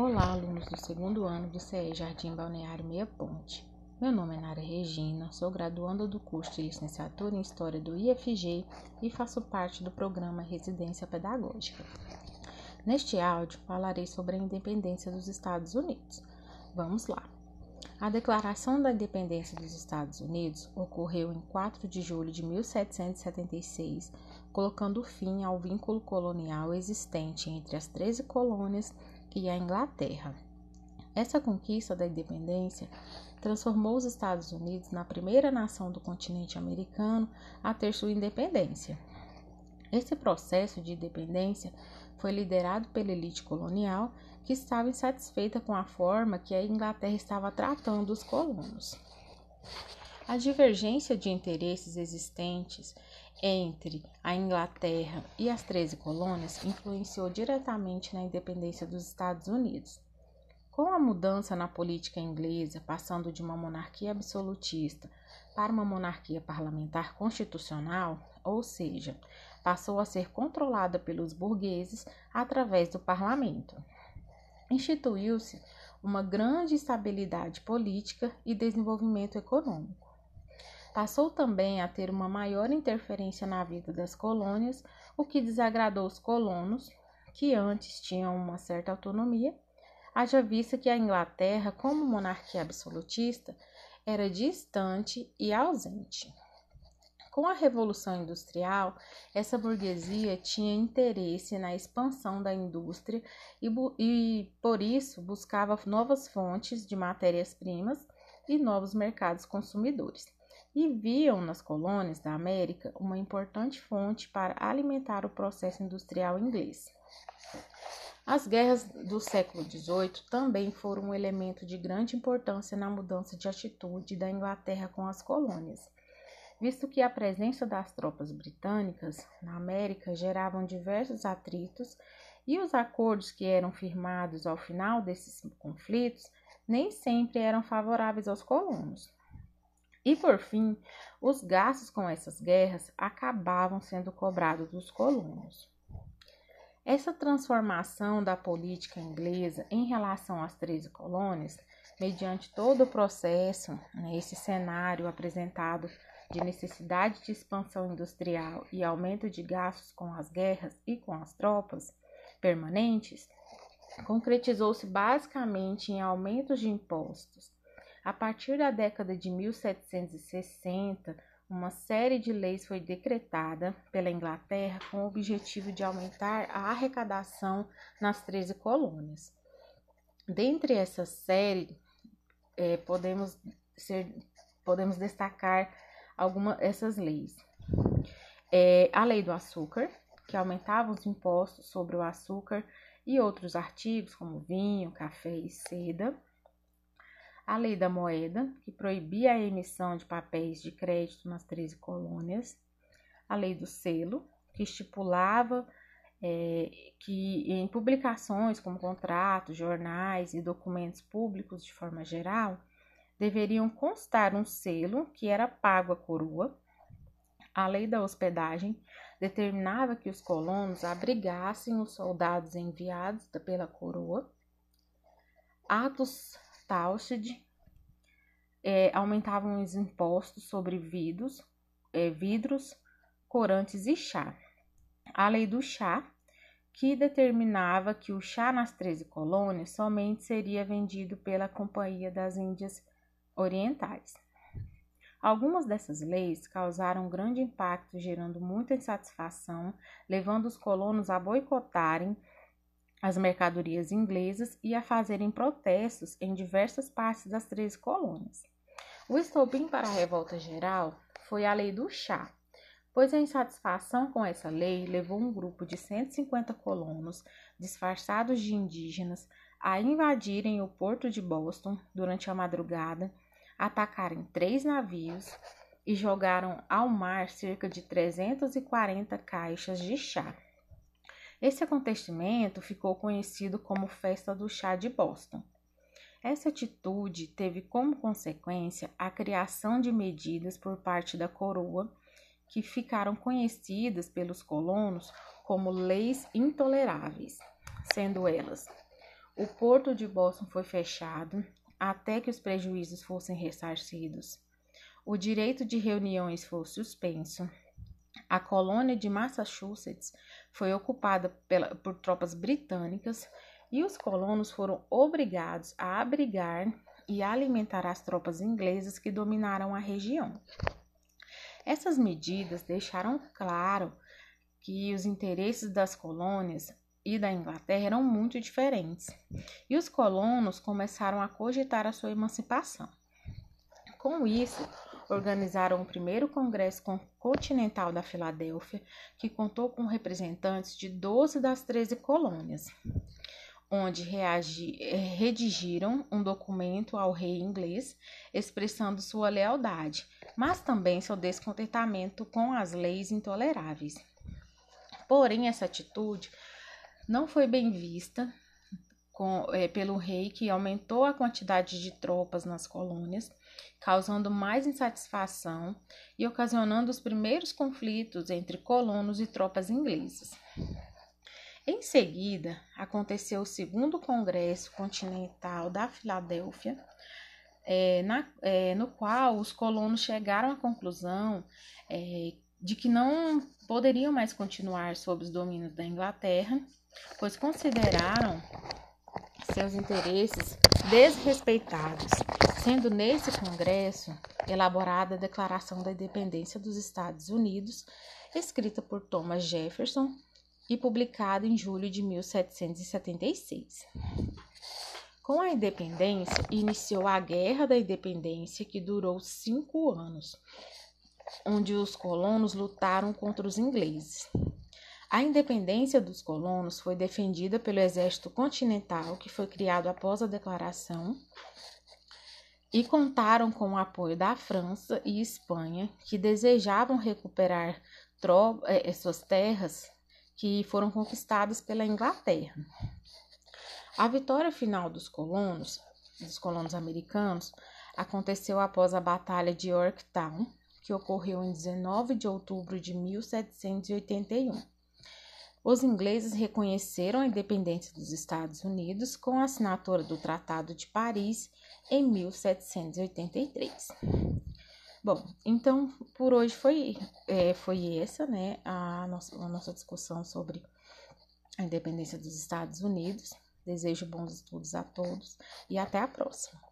Olá, alunos do segundo ano do CE Jardim Balneário Meia Ponte. Meu nome é Nara Regina, sou graduanda do curso de licenciatura em História do IFG e faço parte do programa Residência Pedagógica. Neste áudio, falarei sobre a independência dos Estados Unidos. Vamos lá! A Declaração da Independência dos Estados Unidos ocorreu em 4 de julho de 1776, colocando fim ao vínculo colonial existente entre as 13 colônias e a Inglaterra. Essa conquista da independência transformou os Estados Unidos na primeira nação do continente americano a ter sua independência. Esse processo de independência foi liderado pela elite colonial, que estava insatisfeita com a forma que a Inglaterra estava tratando os colonos. A divergência de interesses existentes entre a Inglaterra e as 13 colônias influenciou diretamente na independência dos Estados Unidos. Com a mudança na política inglesa, passando de uma monarquia absolutista para uma monarquia parlamentar constitucional, ou seja, passou a ser controlada pelos burgueses através do parlamento. Instituiu-se uma grande estabilidade política e desenvolvimento econômico. Passou também a ter uma maior interferência na vida das colônias, o que desagradou os colonos, que antes tinham uma certa autonomia, haja vista que a Inglaterra, como monarquia absolutista, era distante e ausente. Com a Revolução Industrial, essa burguesia tinha interesse na expansão da indústria e, e por isso buscava novas fontes de matérias-primas e novos mercados consumidores e viam nas colônias da América uma importante fonte para alimentar o processo industrial inglês. As guerras do século XVIII também foram um elemento de grande importância na mudança de atitude da Inglaterra com as colônias, visto que a presença das tropas britânicas na América geravam diversos atritos e os acordos que eram firmados ao final desses conflitos nem sempre eram favoráveis aos colonos. E por fim, os gastos com essas guerras acabavam sendo cobrados dos colonos. Essa transformação da política inglesa em relação às 13 colônias, mediante todo o processo, né, esse cenário apresentado de necessidade de expansão industrial e aumento de gastos com as guerras e com as tropas permanentes, concretizou-se basicamente em aumentos de impostos, a partir da década de 1760, uma série de leis foi decretada pela Inglaterra com o objetivo de aumentar a arrecadação nas 13 colônias. Dentre essa série, é, podemos, ser, podemos destacar algumas dessas leis. É, a lei do açúcar, que aumentava os impostos sobre o açúcar e outros artigos como vinho, café e seda a lei da moeda, que proibia a emissão de papéis de crédito nas 13 colônias, a lei do selo, que estipulava é, que em publicações como contratos, jornais e documentos públicos de forma geral, deveriam constar um selo que era pago à coroa. A lei da hospedagem determinava que os colonos abrigassem os soldados enviados pela coroa. Atos Taustig é, aumentavam os impostos sobre vidros, é, vidros, corantes e chá. A lei do chá, que determinava que o chá nas 13 colônias somente seria vendido pela Companhia das Índias Orientais. Algumas dessas leis causaram grande impacto, gerando muita insatisfação, levando os colonos a boicotarem as mercadorias inglesas e a fazerem protestos em diversas partes das três colônias. O estopim para a revolta geral foi a lei do chá, pois a insatisfação com essa lei levou um grupo de 150 colonos, disfarçados de indígenas, a invadirem o porto de Boston durante a madrugada, atacarem três navios e jogaram ao mar cerca de 340 caixas de chá. Esse acontecimento ficou conhecido como Festa do Chá de Boston. Essa atitude teve como consequência a criação de medidas por parte da coroa que ficaram conhecidas pelos colonos como leis intoleráveis, sendo elas o porto de Boston foi fechado até que os prejuízos fossem ressarcidos. O direito de reuniões foi suspenso. A colônia de Massachusetts foi ocupada pela, por tropas britânicas e os colonos foram obrigados a abrigar e alimentar as tropas inglesas que dominaram a região. Essas medidas deixaram claro que os interesses das colônias e da Inglaterra eram muito diferentes, e os colonos começaram a cogitar a sua emancipação. Com isso, organizaram o primeiro Congresso Continental da Filadélfia, que contou com representantes de 12 das 13 colônias, onde reagi, eh, redigiram um documento ao rei inglês expressando sua lealdade, mas também seu descontentamento com as leis intoleráveis. Porém, essa atitude não foi bem vista com, é, pelo rei, que aumentou a quantidade de tropas nas colônias, causando mais insatisfação e ocasionando os primeiros conflitos entre colonos e tropas inglesas. Em seguida, aconteceu o segundo Congresso Continental da Filadélfia, é, na, é, no qual os colonos chegaram à conclusão é, de que não poderiam mais continuar sob os domínios da Inglaterra, pois consideraram seus interesses desrespeitados, sendo nesse congresso elaborada a Declaração da Independência dos Estados Unidos, escrita por Thomas Jefferson e publicada em julho de 1776. Com a independência, iniciou a Guerra da Independência, que durou cinco anos, onde os colonos lutaram contra os ingleses. A independência dos colonos foi defendida pelo Exército Continental, que foi criado após a declaração, e contaram com o apoio da França e Espanha, que desejavam recuperar eh, suas terras que foram conquistadas pela Inglaterra. A vitória final dos colonos, dos colonos americanos, aconteceu após a Batalha de Yorktown, que ocorreu em 19 de outubro de 1781. Os ingleses reconheceram a independência dos Estados Unidos com a assinatura do Tratado de Paris em 1783. Bom, então por hoje foi, é, foi essa, né, a nossa, a nossa discussão sobre a independência dos Estados Unidos. Desejo bons estudos a todos e até a próxima.